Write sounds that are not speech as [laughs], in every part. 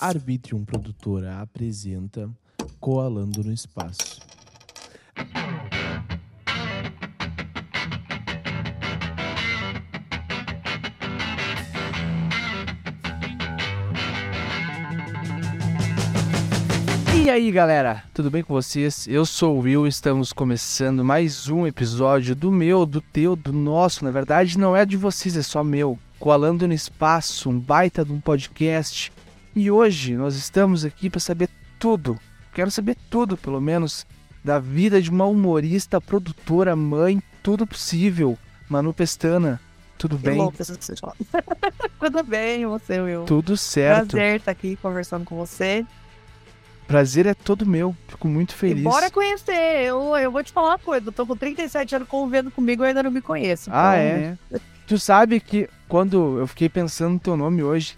Arbitrium Produtora apresenta Coalando no Espaço. E aí galera, tudo bem com vocês? Eu sou o Will, estamos começando mais um episódio do meu, do teu, do nosso. Na verdade, não é de vocês, é só meu. Coalando no Espaço, um baita de um podcast. E hoje nós estamos aqui para saber tudo, quero saber tudo pelo menos, da vida de uma humorista, produtora, mãe, tudo possível. Manu Pestana, tudo bem? [laughs] Tudo bem, você, Will? Tudo certo. Prazer estar aqui conversando com você. Prazer é todo meu, fico muito feliz. E bora conhecer, eu, eu vou te falar uma coisa, eu tô com 37 anos convivendo comigo e ainda não me conheço. Ah, então, é? Tu sabe que quando eu fiquei pensando no teu nome hoje,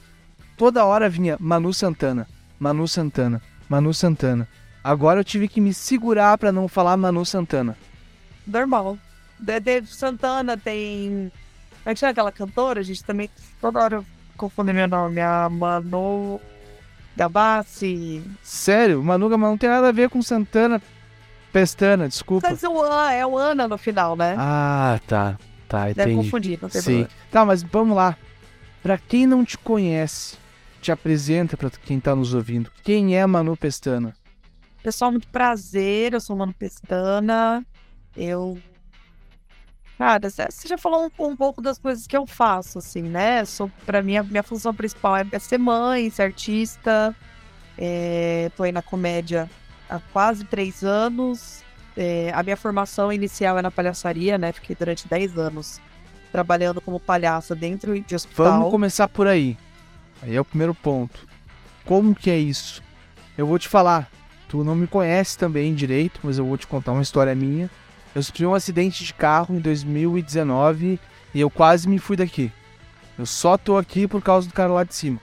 toda hora vinha Manu Santana, Manu Santana, Manu Santana. Agora eu tive que me segurar para não falar Manu Santana. Normal. De, Santana tem. Como é que chama aquela cantora? A gente também toda hora confunde meu nome. A Manu. Gabassi. Sério? Manu Gabassi não tem nada a ver com Santana Pestana, desculpa. Mas o Ana, é o Ana no final, né? Ah, tá. Tá, entendi. Deve confundir, não tem Sim. Problema. Tá, mas vamos lá. Pra quem não te conhece, te apresenta para quem tá nos ouvindo. Quem é Manu Pestana? Pessoal, muito prazer. Eu sou Manu Pestana. Eu. Cara, você já falou um, um, pouco das coisas que eu faço, assim, né? Sou, pra mim, a minha função principal é, ser mãe, ser artista. É, tô aí na comédia há quase três anos. É, a minha formação inicial é na palhaçaria, né? Fiquei durante 10 anos trabalhando como palhaça dentro de hospital. Vamos começar por aí. Aí é o primeiro ponto. Como que é isso? Eu vou te falar. Tu não me conhece também direito, mas eu vou te contar uma história minha. Eu sofri um acidente de carro em 2019 e eu quase me fui daqui. Eu só tô aqui por causa do cara lá de cima.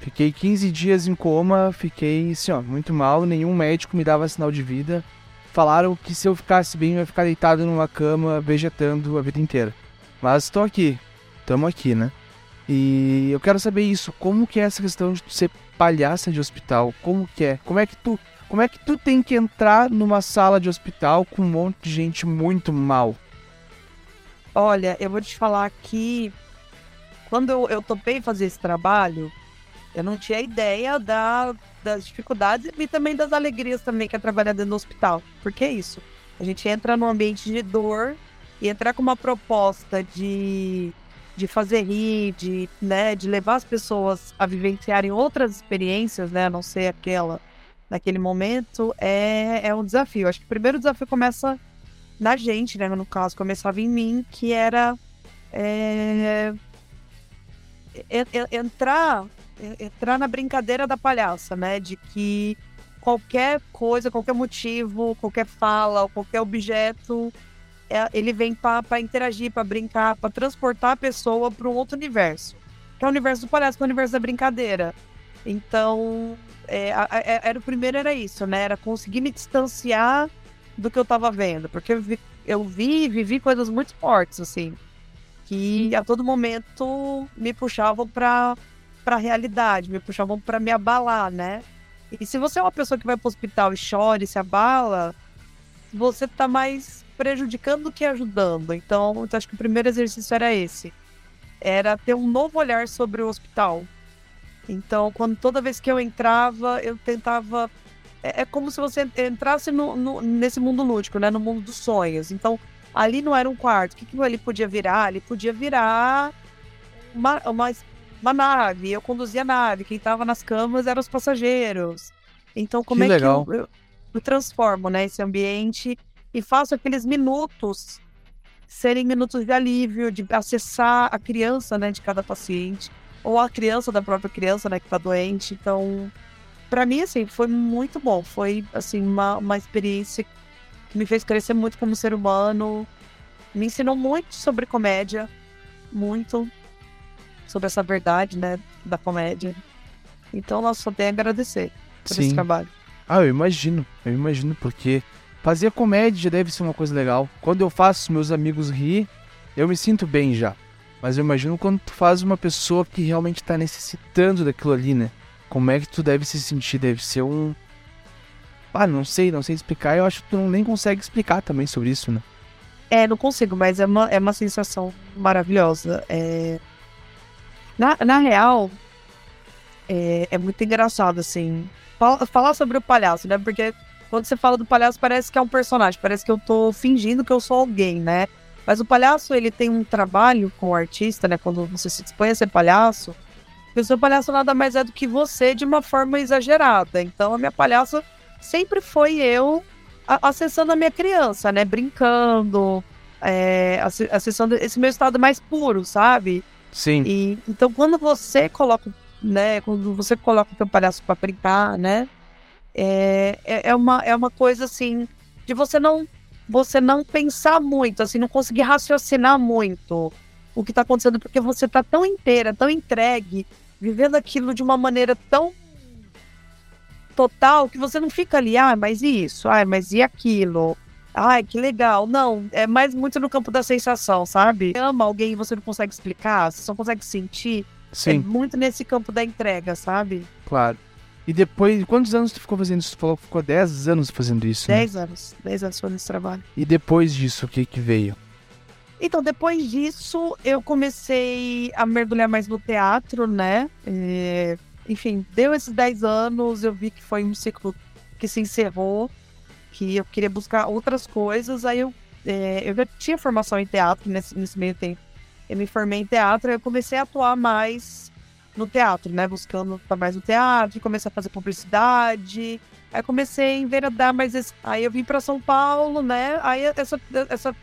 Fiquei 15 dias em coma, fiquei assim, ó, muito mal, nenhum médico me dava sinal de vida. Falaram que se eu ficasse bem, eu ia ficar deitado numa cama, vegetando a vida inteira. Mas estou aqui, estamos aqui, né? E eu quero saber isso, como que é essa questão de ser palhaça de hospital? Como que é? Como é que tu, como é que tu tem que entrar numa sala de hospital com um monte de gente muito mal? Olha, eu vou te falar que quando eu, eu topei fazer esse trabalho, eu não tinha ideia da, das dificuldades e também das alegrias também que é trabalhar dentro do hospital. Porque é isso. A gente entra num ambiente de dor e entrar com uma proposta de de fazer rir, de, né, de levar as pessoas a vivenciarem outras experiências, né, a não ser aquela naquele momento, é, é um desafio. Acho que o primeiro desafio começa na gente, né, no caso, começava em mim, que era é, entrar entrar na brincadeira da palhaça, né, de que qualquer coisa, qualquer motivo, qualquer fala, qualquer objeto é, ele vem para interagir, para brincar, para transportar a pessoa para um outro universo. Que é o universo do palhaço, que é o universo da brincadeira. Então, é, é, era o primeiro era isso, né? Era conseguir me distanciar do que eu estava vendo. Porque eu vi, eu vi vivi coisas muito fortes, assim. Que a todo momento me puxavam para a realidade, me puxavam para me abalar, né? E se você é uma pessoa que vai para o hospital e chora e se abala, você tá mais prejudicando do que ajudando. Então, acho que o primeiro exercício era esse. Era ter um novo olhar sobre o hospital. Então, quando toda vez que eu entrava, eu tentava. É, é como se você entrasse no, no, nesse mundo lúdico, né? No mundo dos sonhos. Então, ali não era um quarto. O que, que ali podia virar? Ali podia virar uma, uma, uma nave. Eu conduzia a nave. Quem estava nas camas eram os passageiros. Então, como que é legal. que eu, eu, eu transformo né, esse ambiente e faço aqueles minutos serem minutos de alívio, de acessar a criança, né, de cada paciente, ou a criança da própria criança, né, que está doente. Então, para mim, assim, foi muito bom. Foi, assim, uma, uma experiência que me fez crescer muito como ser humano, me ensinou muito sobre comédia, muito sobre essa verdade, né, da comédia. Então, nós só tem a agradecer por Sim. esse trabalho. Ah, eu imagino, eu imagino, porque Fazer comédia já deve ser uma coisa legal. Quando eu faço meus amigos rir, eu me sinto bem já. Mas eu imagino quando tu faz uma pessoa que realmente está necessitando daquilo ali, né? Como é que tu deve se sentir? Deve ser um. Ah, não sei, não sei explicar. Eu acho que tu não, nem consegue explicar também sobre isso, né? É, não consigo, mas é uma, é uma sensação maravilhosa. É... Na, na real, é, é muito engraçado, assim. Fala, falar sobre o palhaço, né? Porque quando você fala do palhaço, parece que é um personagem, parece que eu tô fingindo que eu sou alguém, né? Mas o palhaço, ele tem um trabalho com o artista, né? Quando você se dispõe a ser palhaço, o seu palhaço nada mais é do que você de uma forma exagerada. Então, a minha palhaça sempre foi eu acessando a minha criança, né? Brincando, é, acessando esse meu estado mais puro, sabe? Sim. E, então, quando você coloca, né? Quando você coloca o seu palhaço para brincar, né? É, é, é, uma, é uma coisa assim de você não você não pensar muito, assim, não conseguir raciocinar muito o que está acontecendo, porque você está tão inteira, tão entregue, vivendo aquilo de uma maneira tão total que você não fica ali, ah, mas e isso? Ah, mas e aquilo? Ai, que legal. Não, é mais muito no campo da sensação, sabe? Você ama alguém e você não consegue explicar, você só consegue sentir. Sim. É muito nesse campo da entrega, sabe? Claro. E depois, quantos anos tu ficou fazendo isso? Tu falou que ficou 10 anos fazendo isso, 10 né? anos. 10 anos fazendo esse trabalho. E depois disso, o que que veio? Então, depois disso, eu comecei a mergulhar mais no teatro, né? É... Enfim, deu esses 10 anos, eu vi que foi um ciclo que se encerrou, que eu queria buscar outras coisas, aí eu, é... eu já tinha formação em teatro nesse, nesse meio tempo. Eu me formei em teatro, e eu comecei a atuar mais no teatro, né? Buscando estar mais no teatro, comecei a fazer publicidade. Aí comecei a enveredar mais esse... Aí eu vim para São Paulo, né? Aí essa, essa,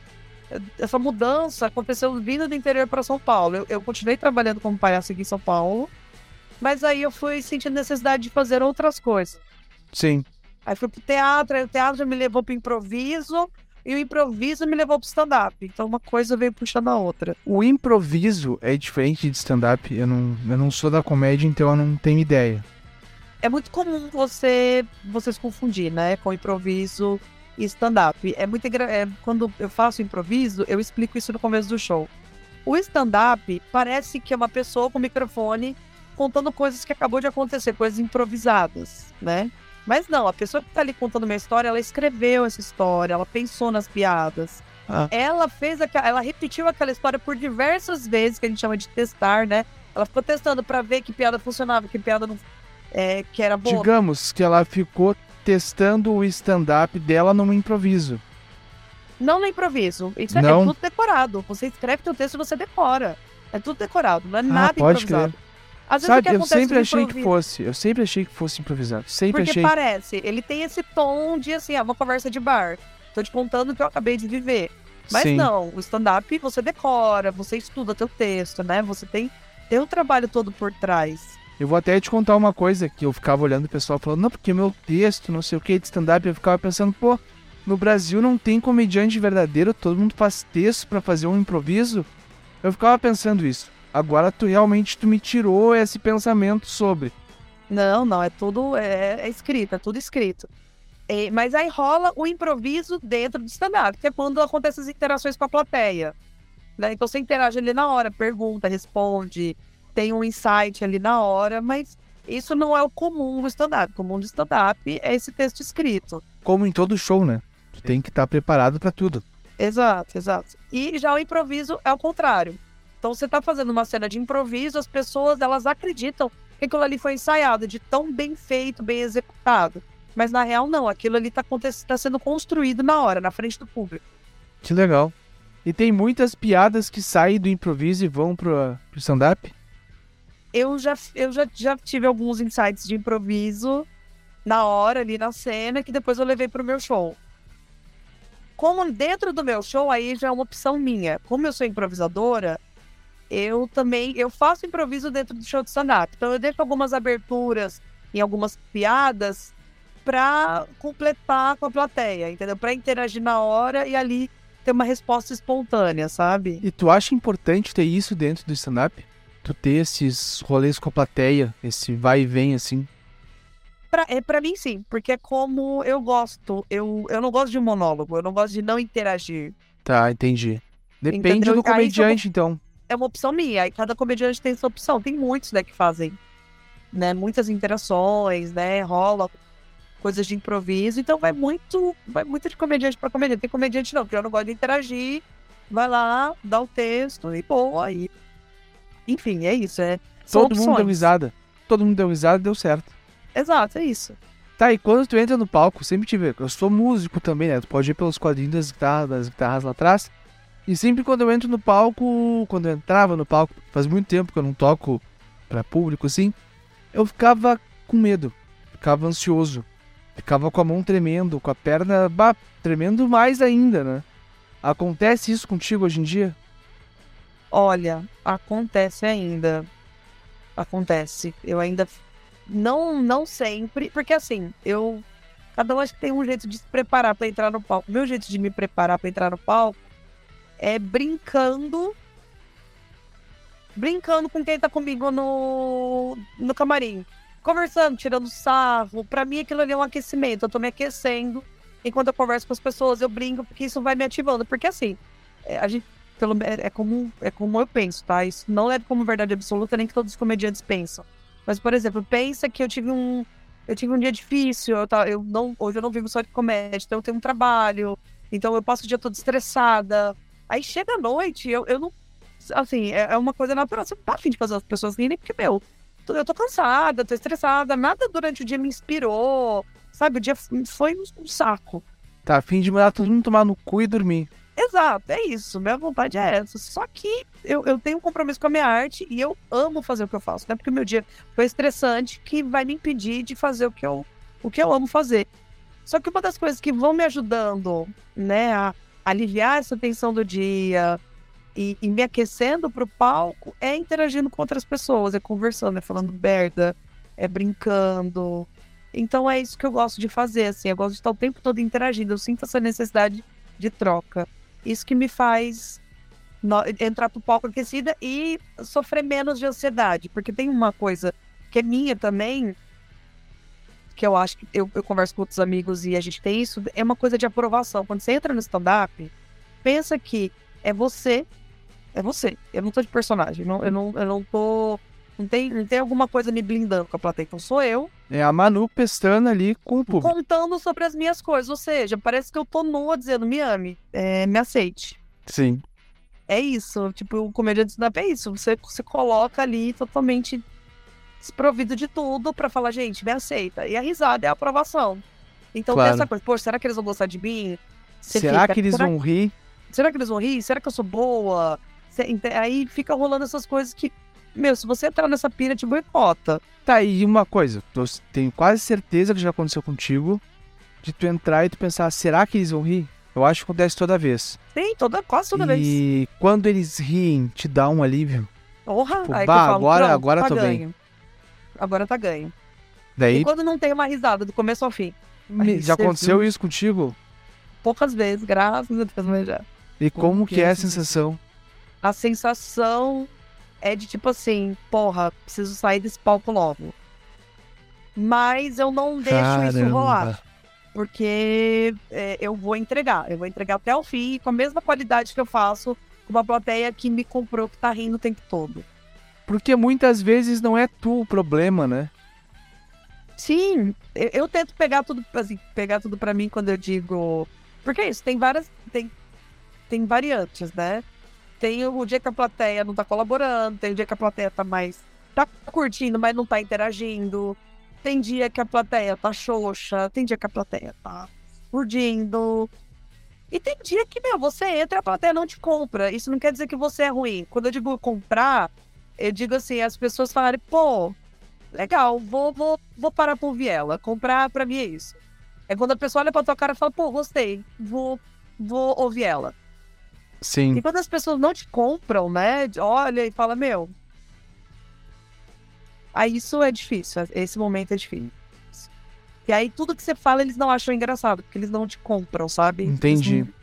essa mudança aconteceu vindo do interior para São Paulo. Eu, eu, continuei trabalhando como palhaço aqui em São Paulo, mas aí eu fui sentindo necessidade de fazer outras coisas. Sim. Aí fui pro teatro, aí o teatro já me levou pro improviso. E o improviso me levou pro stand-up. Então uma coisa veio puxando a outra. O improviso é diferente de stand-up. Eu não, eu não sou da comédia, então eu não tenho ideia. É muito comum você, você se confundir, né? Com improviso e stand-up. É muito é, Quando eu faço improviso, eu explico isso no começo do show. O stand-up parece que é uma pessoa com microfone contando coisas que acabou de acontecer, coisas improvisadas, né? Mas não, a pessoa que tá ali contando uma história, ela escreveu essa história, ela pensou nas piadas. Ah. Ela fez aquela, ela repetiu aquela história por diversas vezes, que a gente chama de testar, né? Ela ficou testando para ver que piada funcionava, que piada não é, que era boa. Digamos que ela ficou testando o stand-up dela num improviso. Não no improviso. Isso é, não. é tudo decorado. Você escreve teu texto e você decora. É tudo decorado, não é ah, nada pode improvisado. Crer. Às vezes Sabe, eu sempre achei que fosse. Eu sempre achei que fosse improvisado. Sempre Porque achei. parece. Ele tem esse tom de assim, ah, uma conversa de bar. Tô te contando o que eu acabei de viver. Mas Sim. não, o stand-up você decora, você estuda teu texto, né? Você tem, tem o trabalho todo por trás. Eu vou até te contar uma coisa que eu ficava olhando o pessoal falando, não, porque meu texto, não sei o que, de stand-up, eu ficava pensando, pô, no Brasil não tem comediante verdadeiro, todo mundo faz texto para fazer um improviso. Eu ficava pensando isso. Agora tu realmente tu me tirou esse pensamento sobre. Não, não, é tudo é, é escrito, é tudo escrito. É, mas aí rola o improviso dentro do stand-up, que é quando acontecem as interações com a plateia. Né? Então você interage ali na hora, pergunta, responde, tem um insight ali na hora, mas isso não é o comum do stand-up. O comum do stand-up é esse texto escrito. Como em todo show, né? Tu tem que estar preparado para tudo. Exato, exato. E já o improviso é o contrário. Então você está fazendo uma cena de improviso, as pessoas elas acreditam que aquilo ali foi ensaiado, de tão bem feito, bem executado. Mas na real não, aquilo ali está tá sendo construído na hora, na frente do público. Que legal. E tem muitas piadas que saem do improviso e vão pro, pro stand-up? Eu, já, eu já, já tive alguns insights de improviso na hora, ali na cena, que depois eu levei pro meu show. Como dentro do meu show, aí já é uma opção minha. Como eu sou improvisadora, eu também eu faço improviso dentro do show de stand-up. Então eu deixo algumas aberturas em algumas piadas para completar com a plateia, entendeu? Para interagir na hora e ali ter uma resposta espontânea, sabe? E tu acha importante ter isso dentro do stand-up? Tu ter esses rolês com a plateia, esse vai e vem assim? Pra, é, pra mim, sim, porque é como eu gosto. Eu, eu não gosto de monólogo, eu não gosto de não interagir. Tá, entendi. Depende Entendeu? do comediante, então é uma opção minha. E cada comediante tem sua opção. Tem muitos, né, que fazem. né? Muitas interações, né? Rola coisas de improviso, então vai muito, vai muito de comediante para comediante. Tem comediante não, que eu não gosto de interagir, vai lá, dá o texto e boa, aí. Enfim, é isso, é. Todo opções. mundo deu risada. Todo mundo deu risada e deu certo. Exato, é isso. Tá, e quando tu entra no palco, sempre tive. Eu sou músico também, né? Tu pode ir pelos quadrinhos das guitarras, das guitarras lá atrás. E sempre quando eu entro no palco, quando eu entrava no palco, faz muito tempo que eu não toco para público assim, eu ficava com medo, ficava ansioso, ficava com a mão tremendo, com a perna bah, tremendo mais ainda, né? Acontece isso contigo hoje em dia? Olha, acontece ainda. Acontece. Eu ainda não não sempre, porque assim, eu cada um acho que tem um jeito de se preparar para entrar no palco. Meu jeito de me preparar para entrar no palco é brincando brincando com quem tá comigo no no camarim. Conversando, tirando sarro. Para mim aquilo ali é um aquecimento. Eu tô me aquecendo enquanto eu converso com as pessoas, eu brinco porque isso vai me ativando, porque assim, é, a gente pelo é, é como é como eu penso, tá? Isso não é como verdade absoluta nem que todos os comediantes pensam. Mas por exemplo, pensa que eu tive um eu tive um dia difícil, eu, eu não hoje eu não vivo só de comédia, então eu tenho um trabalho, então eu passo o dia todo estressada. Aí chega a noite, eu, eu não assim, é, é uma coisa natural, você não tá afim de fazer as pessoas rirem porque meu, eu tô cansada, tô estressada, nada durante o dia me inspirou, sabe? O dia foi um saco. Tá afim de mandar todo mundo tomar no cu e dormir. Exato, é isso. Minha vontade é essa. Só que eu, eu tenho um compromisso com a minha arte e eu amo fazer o que eu faço. Não é porque o meu dia foi estressante que vai me impedir de fazer o que eu, o que eu amo fazer. Só que uma das coisas que vão me ajudando, né, a aliviar essa tensão do dia e, e me aquecendo pro palco é interagindo com outras pessoas, é conversando, é falando merda, é brincando. Então é isso que eu gosto de fazer, assim, eu gosto de estar o tempo todo interagindo, eu sinto essa necessidade de troca. Isso que me faz no, entrar pro palco aquecida e sofrer menos de ansiedade. Porque tem uma coisa que é minha também, que eu acho que eu, eu converso com outros amigos e a gente tem isso, é uma coisa de aprovação. Quando você entra no stand-up, pensa que é você, é você. Eu não tô de personagem, não, eu, não, eu não tô. Não tem, não tem alguma coisa me blindando com a plateia. Então sou eu. É a Manu pestando ali com o público. Contando sobre as minhas coisas. Ou seja, parece que eu tô nua dizendo, me ame, é, me aceite. Sim. É isso. Tipo, o comediante stand-up é isso. Você se coloca ali totalmente desprovido de tudo para falar, gente, me aceita. E a risada é a aprovação. Então claro. tem essa coisa, poxa, será que eles vão gostar de mim? Você será fica, que eles será vão rir? Será que eles vão rir? Será que eu sou boa? Aí fica rolando essas coisas que, meu, se você entrar nessa pira, te boicota. Tá, aí uma coisa, eu tenho quase certeza que já aconteceu contigo, de tu entrar e tu pensar, será que eles vão rir? Eu acho que acontece toda vez. Sim, toda, quase toda e vez. E quando eles riem, te dá um alívio. Porra, tipo, aí bah, falo, agora, agora tá tô ganho. bem. Agora tá ganho. Daí... E quando não tem uma risada, do começo ao fim. já aconteceu viu? isso contigo? Poucas vezes, graças a Deus, mas já. E como que é a sensação? A sensação é de tipo assim, porra, preciso sair desse palco logo. Mas eu não deixo Caramba. isso rolar. Porque é, eu vou entregar. Eu vou entregar até o fim, com a mesma qualidade que eu faço com uma plateia que me comprou, que tá rindo o tempo todo. Porque muitas vezes não é tu o problema, né? Sim, eu, eu tento pegar tudo, assim, pegar tudo para mim quando eu digo. Porque é isso, tem várias. Tem tem variantes, né? Tem o dia que a plateia não tá colaborando, tem o dia que a plateia tá mais. tá curtindo, mas não tá interagindo. Tem dia que a plateia tá xoxa, tem dia que a plateia tá urdindo. E tem dia que, meu, você entra e a plateia não te compra. Isso não quer dizer que você é ruim. Quando eu digo comprar, eu digo assim, as pessoas falarem, pô, legal, vou, vou, vou parar por ouvir ela. Comprar pra mim é isso. É quando a pessoa olha pra tua cara e fala, pô, gostei, vou, vou ouvir ela. Sim. E quando as pessoas não te compram, né? Olha e fala, meu. Aí isso é difícil. Esse momento é difícil. E aí tudo que você fala eles não acham engraçado, porque eles não te compram, sabe? Entendi. Não...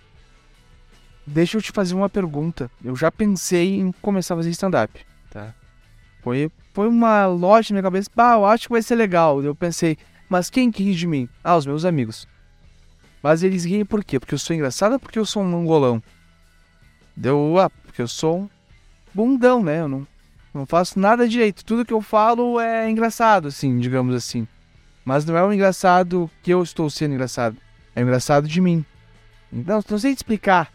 Deixa eu te fazer uma pergunta. Eu já pensei em começar a fazer stand-up, tá? Foi, foi uma loja na minha cabeça. Bah, eu acho que vai ser legal. Eu pensei, mas quem que ri de mim? Ah, os meus amigos. Mas eles riem por quê? Porque eu sou engraçado ou porque eu sou um mongolão? Deu, ah, porque eu sou um bundão, né? Eu não, Não faço nada direito. Tudo que eu falo é engraçado, assim, digamos assim. Mas não é um engraçado que eu estou sendo engraçado. É um engraçado de mim. Não, não sei te explicar.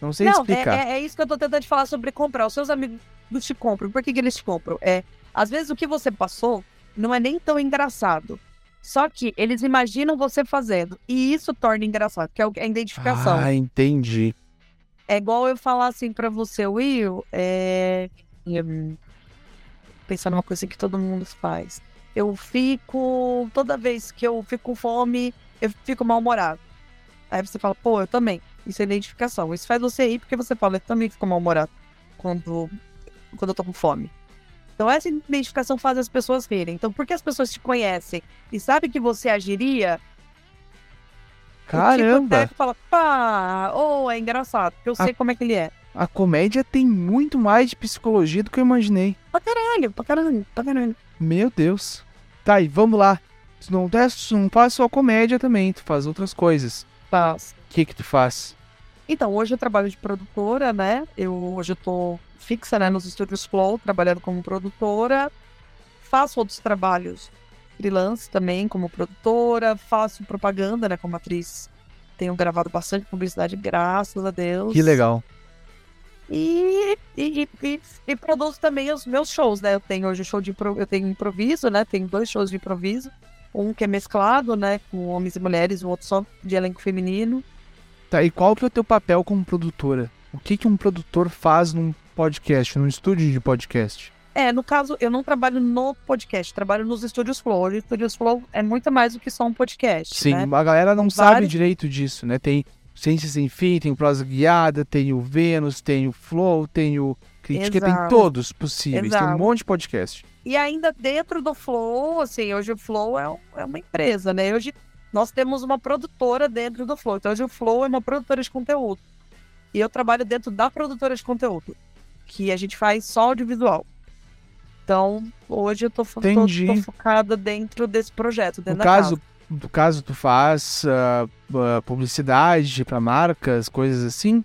Não sei Não, é, explicar. é, é isso que eu tô tentando te falar sobre comprar. Os seus amigos te compram. Por que, que eles te compram? É, às vezes o que você passou não é nem tão engraçado. Só que eles imaginam você fazendo. E isso torna engraçado, que é é a identificação. Ah, entendi. É igual eu falar assim pra você, Will, é. Pensar numa coisa que todo mundo faz. Eu fico. Toda vez que eu fico com fome, eu fico mal-humorado. Aí você fala, pô, eu também. Isso é identificação. Isso faz você ir porque você fala, eu também fico mal-humorado quando, quando eu tô com fome. Então essa identificação faz as pessoas rirem. Então, porque as pessoas te conhecem e sabem que você agiria, tipo Caramba! até fala, pá, ou é engraçado, porque eu sei como é que ele é. A comédia tem muito mais de psicologia do que eu imaginei. Pra caralho, pra caralho, pra caralho. Meu Deus. Tá, e vamos lá. Tu não, tu não faz só comédia também, tu faz outras coisas. Faz. O que que tu faz? Então, hoje eu trabalho de produtora, né? Eu hoje eu tô fixa, né, nos estúdios Flow, trabalhando como produtora. Faço outros trabalhos freelance também, como produtora. Faço propaganda, né, como atriz. Tenho gravado bastante publicidade, graças a Deus. Que legal. E, e, e, e, produzo também os meus shows, né? Eu tenho hoje show de eu tenho improviso, né? Tenho dois shows de improviso. Um que é mesclado, né? Com homens e mulheres, o outro só de elenco feminino. Tá, e qual que é o teu papel como produtora? O que que um produtor faz num podcast, num estúdio de podcast? É, no caso, eu não trabalho no podcast, trabalho nos estúdios Flow. Os estúdios Flow é muito mais do que só um podcast, Sim, né? a galera não São sabe vários- direito disso, né? Tem Ciência Sem Fim, tem Prosa Guiada, tem o Vênus, tem o Flow, tem o Crítica, tem Exato. todos possíveis. Tem um Exato. monte de podcast. E ainda dentro do Flow, assim, hoje o Flow é, é uma empresa, né? Hoje nós temos uma produtora dentro do Flow. Então hoje o Flow é uma produtora de conteúdo. E eu trabalho dentro da produtora de conteúdo, que a gente faz só audiovisual. Então, hoje eu tô, tô, tô focada dentro desse projeto, No dentro da caso, casa. no caso, tu faz ah, publicidade para marcas, coisas assim?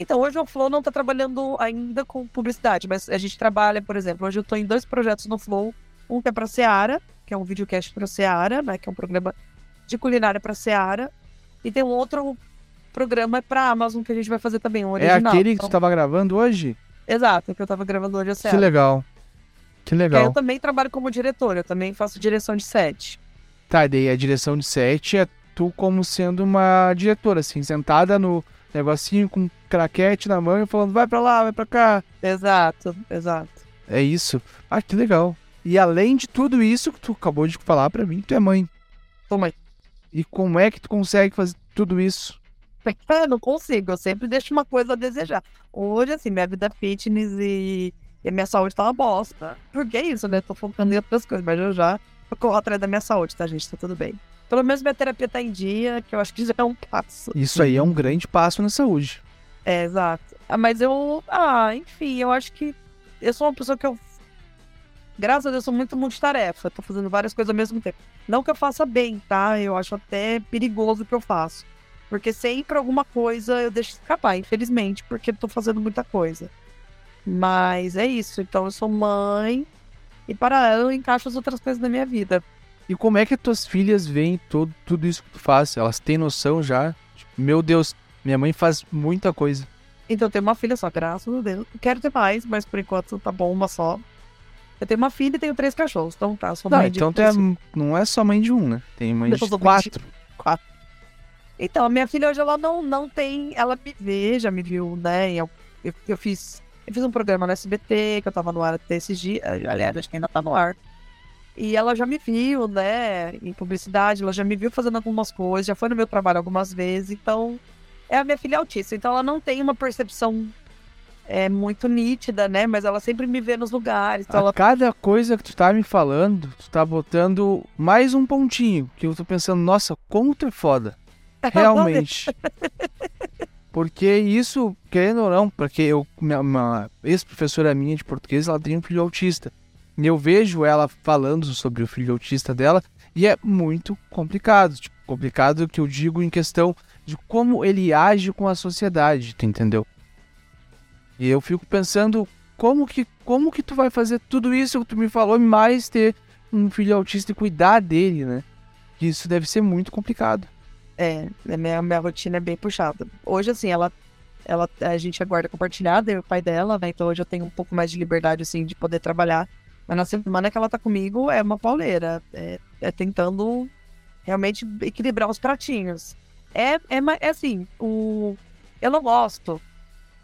Então, hoje o Flow não tá trabalhando ainda com publicidade, mas a gente trabalha, por exemplo, hoje eu tô em dois projetos no Flow. Um que é pra Seara, que é um videocast pra Seara, né? Que é um programa de culinária pra Seara. E tem um outro programa pra Amazon que a gente vai fazer também, um É original. aquele que tu Então, tava gravando hoje? Exato, que eu tava gravando hoje a Que Seara. legal. Que Que aí legal. eu também trabalho como diretora, eu também faço direção de set. Tá, daí a direção de set é tu como sendo uma diretora, assim, sentada no negocinho com um craquete na mão e falando, vai pra lá, vai pra cá. Exato, exato. É isso. Ah, que legal. E além de tudo isso que tu acabou de falar pra mim, tu é mãe. Toma aí. E como é que tu consegue fazer tudo isso? [laughs] É, não consigo, eu sempre deixo uma coisa a desejar. Hoje, assim, minha vida fitness e, e minha saúde tá uma bosta. Porque é isso, né? Tô focando em outras coisas, mas eu já corro atrás da minha saúde, tá, gente? Tá tudo bem. Pelo menos minha terapia tá em dia, que eu acho que já é um passo. Isso aí é um grande passo na saúde. É, exato. Ah, mas eu. Ah, enfim, eu acho que eu sou uma pessoa que eu. Graças a Deus, sou muito multitarefa. Tô fazendo várias coisas ao mesmo tempo. Não que eu faça bem, tá? Eu acho até perigoso o que eu faço. Porque sempre alguma coisa eu deixo escapar, infelizmente, porque tô fazendo muita coisa. Mas é isso. Então eu sou mãe e para ela eu encaixo as outras coisas na minha vida. E como é que as tuas filhas veem todo, tudo isso que tu faz? Elas têm noção já? Tipo, meu Deus, minha mãe faz muita coisa. Então eu tenho uma filha só, graças a Deus. Quero ter mais, mas por enquanto tá bom uma só. Eu tenho uma filha e tenho três cachorros. Então tá, sou Não, mãe de então é, não é só mãe de um, né? Tem mãe Eu de de- quatro. Então, a minha filha hoje, ela não, não tem. Ela me vê, já me viu, né? Eu, eu, eu fiz. Eu fiz um programa no SBT, que eu tava no ar até esses dias. Aliás, acho que ainda tá no ar. E ela já me viu, né? Em publicidade, ela já me viu fazendo algumas coisas, já foi no meu trabalho algumas vezes. Então, é a minha filha autista. Então, ela não tem uma percepção é, muito nítida, né? Mas ela sempre me vê nos lugares. Então, A ela cada coisa que tu tá me falando, tu tá botando mais um pontinho. Que eu tô pensando, nossa, como tu é foda. [laughs] Realmente. Porque isso, querendo ou não, porque eu, minha, uma ex-professora minha de português, ela tem um filho autista. E eu vejo ela falando sobre o filho autista dela e é muito complicado. Tipo, complicado que eu digo em questão de como ele age com a sociedade, tu entendeu? E eu fico pensando como que, como que tu vai fazer tudo isso que tu me falou, mais ter um filho autista e cuidar dele, né? Isso deve ser muito complicado. É, a minha, minha rotina é bem puxada. Hoje, assim, ela, ela, a gente é guarda compartilhada, eu e o pai dela, né? Então hoje eu tenho um pouco mais de liberdade, assim, de poder trabalhar. Mas na semana que ela tá comigo é uma pauleira. É, é tentando realmente equilibrar os pratinhos. É, é, é assim, o, eu não gosto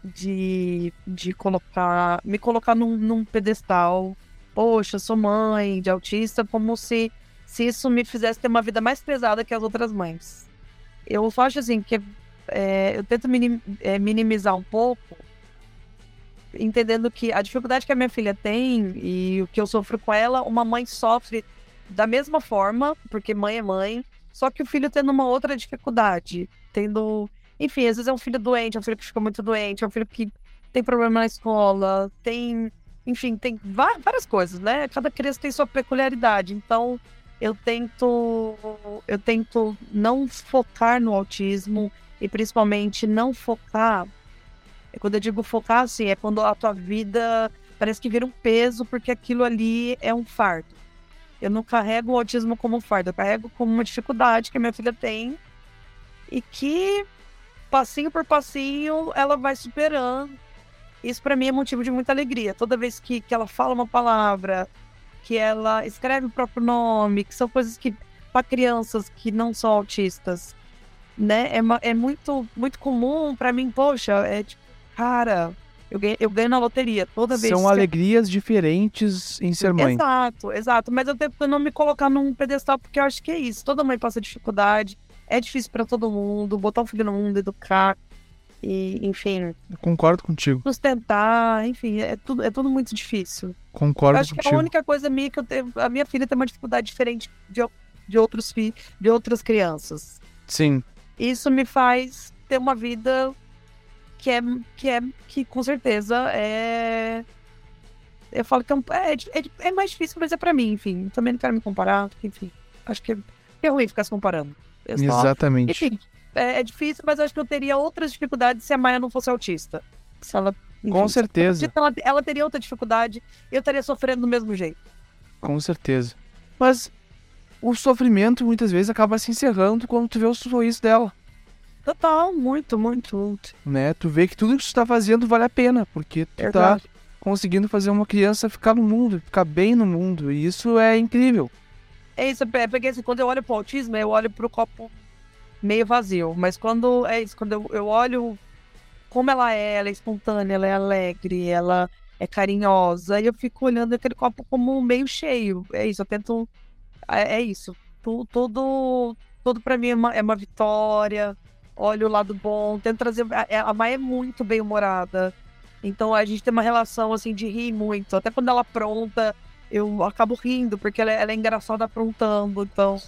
de, de colocar, me colocar num, num pedestal. Poxa, sou mãe de autista, como se, se isso me fizesse ter uma vida mais pesada que as outras mães. Eu acho assim que é, eu tento minim, é, minimizar um pouco, entendendo que a dificuldade que a minha filha tem e o que eu sofro com ela, uma mãe sofre da mesma forma, porque mãe é mãe, só que o filho tendo uma outra dificuldade, tendo enfim, às vezes é um filho doente, é um filho que fica muito doente, é um filho que tem problema na escola, tem. Enfim, tem várias coisas, né? Cada criança tem sua peculiaridade. Então, eu tento. Eu tento não focar no autismo e principalmente não focar. Quando eu digo focar, assim, é quando a tua vida parece que vira um peso, porque aquilo ali é um fardo. Eu não carrego o autismo como um fardo, eu carrego como uma dificuldade que a minha filha tem e que passinho por passinho, ela vai superando. Isso para mim é motivo de muita alegria. Toda vez que, que ela fala uma palavra, que ela escreve o próprio nome, que são coisas que para crianças que não são autistas, né? É, é muito muito comum para mim, poxa, é tipo, cara, eu ganho, eu ganho na loteria toda vez. São alegrias diferentes em ser mãe. Exato, exato. Mas eu tento não me colocar num pedestal porque eu acho que é isso. Toda mãe passa dificuldade é difícil para todo mundo, botar um filho no mundo, educar e, enfim. Eu concordo contigo. Sustentar, enfim, é tudo, é tudo muito difícil. Concordo eu acho contigo. que a única coisa minha que eu tenho, a minha filha tem uma dificuldade diferente de, de outros filhos, de outras crianças. Sim. Isso me faz ter uma vida que é que é que com certeza é eu falo que é, um, é, é, é mais difícil, mas é para mim, enfim. Também não quero me comparar, enfim. Acho que é ruim ficar se comparando. Exatamente. Enfim, é, é, difícil, mas eu acho que eu teria outras dificuldades se a Maia não fosse autista. Se ela, enfim, Com certeza. Ela, ela teria outra dificuldade e eu estaria sofrendo do mesmo jeito. Com certeza. Mas o sofrimento muitas vezes acaba se encerrando quando tu vê o sorriso dela. Total, muito, muito, muito. Né? Tu vê que tudo que tu tá fazendo vale a pena, porque tu Verdade. tá conseguindo fazer uma criança ficar no mundo, ficar bem no mundo, e isso é incrível. É isso, é porque assim, quando eu olho pro autismo, eu olho pro copo meio vazio. Mas quando é isso, quando eu, eu olho como ela é, ela é espontânea, ela é alegre, ela é carinhosa, e eu fico olhando aquele copo como meio cheio. É isso, eu tento. É, é isso. Tudo, tudo, tudo para mim é uma, é uma vitória. Olho o lado bom, tento trazer. A, a Maia é muito bem humorada. Então a gente tem uma relação assim de rir muito. Até quando ela pronta, eu acabo rindo, porque ela, é, ela é engraçada aprontando, então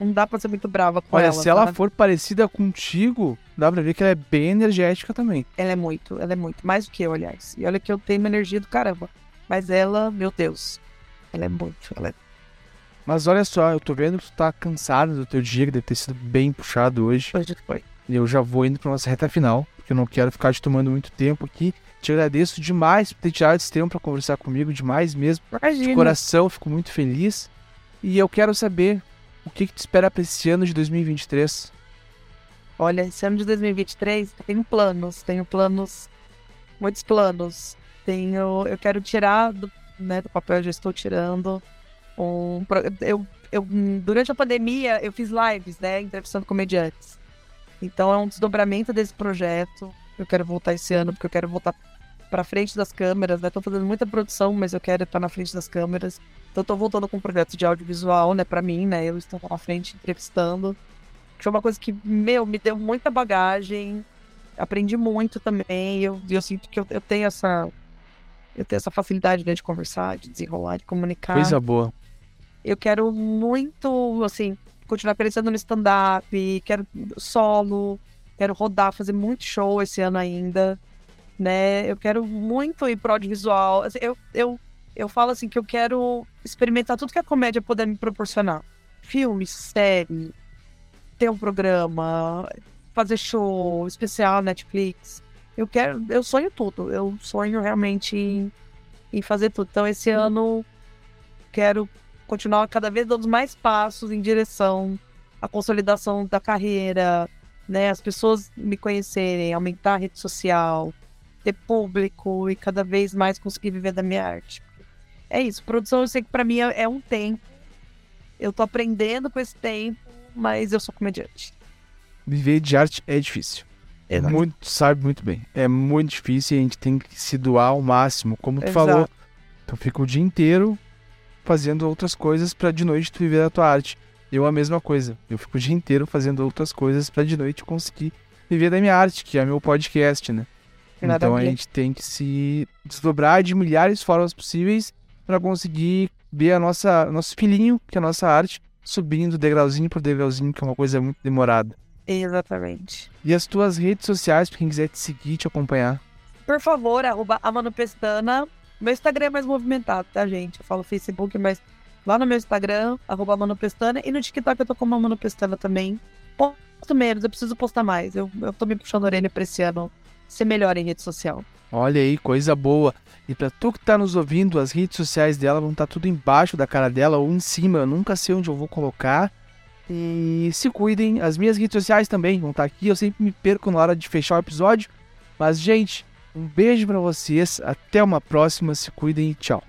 não dá pra ser muito brava com Olha, ela. se ela for parecida contigo, dá pra ver que ela é bem energética também. Ela é muito, ela é muito. Mais do que eu, aliás. E olha que eu tenho uma energia do caramba. Mas ela, meu Deus, ela é muito. Ela é... Mas olha só, eu tô vendo que tu tá cansado do teu dia, que deve ter sido bem puxado hoje. Hoje foi. E eu já vou indo pra nossa reta final, porque eu não quero ficar te tomando muito tempo aqui. Te agradeço demais por ter tirado esse tempo para conversar comigo, demais mesmo. Imagina. De coração, fico muito feliz. E eu quero saber o que, que te espera para esse ano de 2023. Olha, esse ano de 2023 tenho planos, tenho planos, muitos planos. Tenho, eu quero tirar do, né, do papel, já estou tirando. Um, eu, eu, durante a pandemia, eu fiz lives, né, entrevistando comediantes. Então é um desdobramento desse projeto. Eu quero voltar esse ano porque eu quero voltar para frente das câmeras, né? Tô fazendo muita produção, mas eu quero estar na frente das câmeras. Então tô voltando com um projeto de audiovisual, né, para mim, né? Eu estou na frente entrevistando. Que foi uma coisa que, meu, me deu muita bagagem. Aprendi muito também. Eu, eu sinto que eu, eu tenho essa eu tenho essa facilidade né, de conversar, de desenrolar, de comunicar. Coisa boa. Eu quero muito, assim, continuar crescendo no stand-up, quero solo, quero rodar, fazer muito show esse ano ainda né? Eu quero muito ir pro audiovisual. Assim, eu, eu, eu falo assim que eu quero experimentar tudo que a comédia puder me proporcionar. Filme, série, ter um programa, fazer show, especial Netflix. eu quero, eu sonho tudo. Eu sonho realmente em, em fazer tudo. Então esse ano quero continuar cada vez dando mais passos em direção à consolidação da carreira, né? As pessoas me conhecerem, aumentar a rede social, ter público e cada vez mais conseguir viver da minha arte. É isso. Produção, eu sei que para mim é, é um tempo. Eu tô aprendendo com esse tempo, mas eu sou comediante. Viver de arte é difícil. É muito, sabe muito bem. É muito difícil e a gente tem que se doar ao máximo, como tu Exato. falou. Então fica o dia inteiro fazendo outras coisas para de noite tu viver a tua arte. Eu a mesma coisa. Eu fico o dia inteiro fazendo outras coisas para de noite conseguir viver da minha arte, que é meu podcast, né? Então a gente tem que se desdobrar de milhares de formas possíveis para conseguir ver a nossa nosso filhinho, que é a nossa arte, subindo degrauzinho por degrauzinho, que é uma coisa muito demorada. Exatamente. E as tuas redes sociais, pra quem quiser te seguir, te acompanhar. Por favor, arroba amanopestana. Meu Instagram é mais movimentado, tá, gente? Eu falo Facebook, mas lá no meu Instagram, arroba amanopestana. E no TikTok eu tô como amanopestana também. Posto menos, eu preciso postar mais. Eu, eu tô me puxando a orelha pra esse ano ser melhor em rede social. Olha aí, coisa boa. E pra tu que tá nos ouvindo, as redes sociais dela vão estar tudo embaixo da cara dela ou em cima. Eu nunca sei onde eu vou colocar. E se cuidem, as minhas redes sociais também vão estar aqui. Eu sempre me perco na hora de fechar o episódio. Mas, gente, um beijo pra vocês. Até uma próxima. Se cuidem e tchau.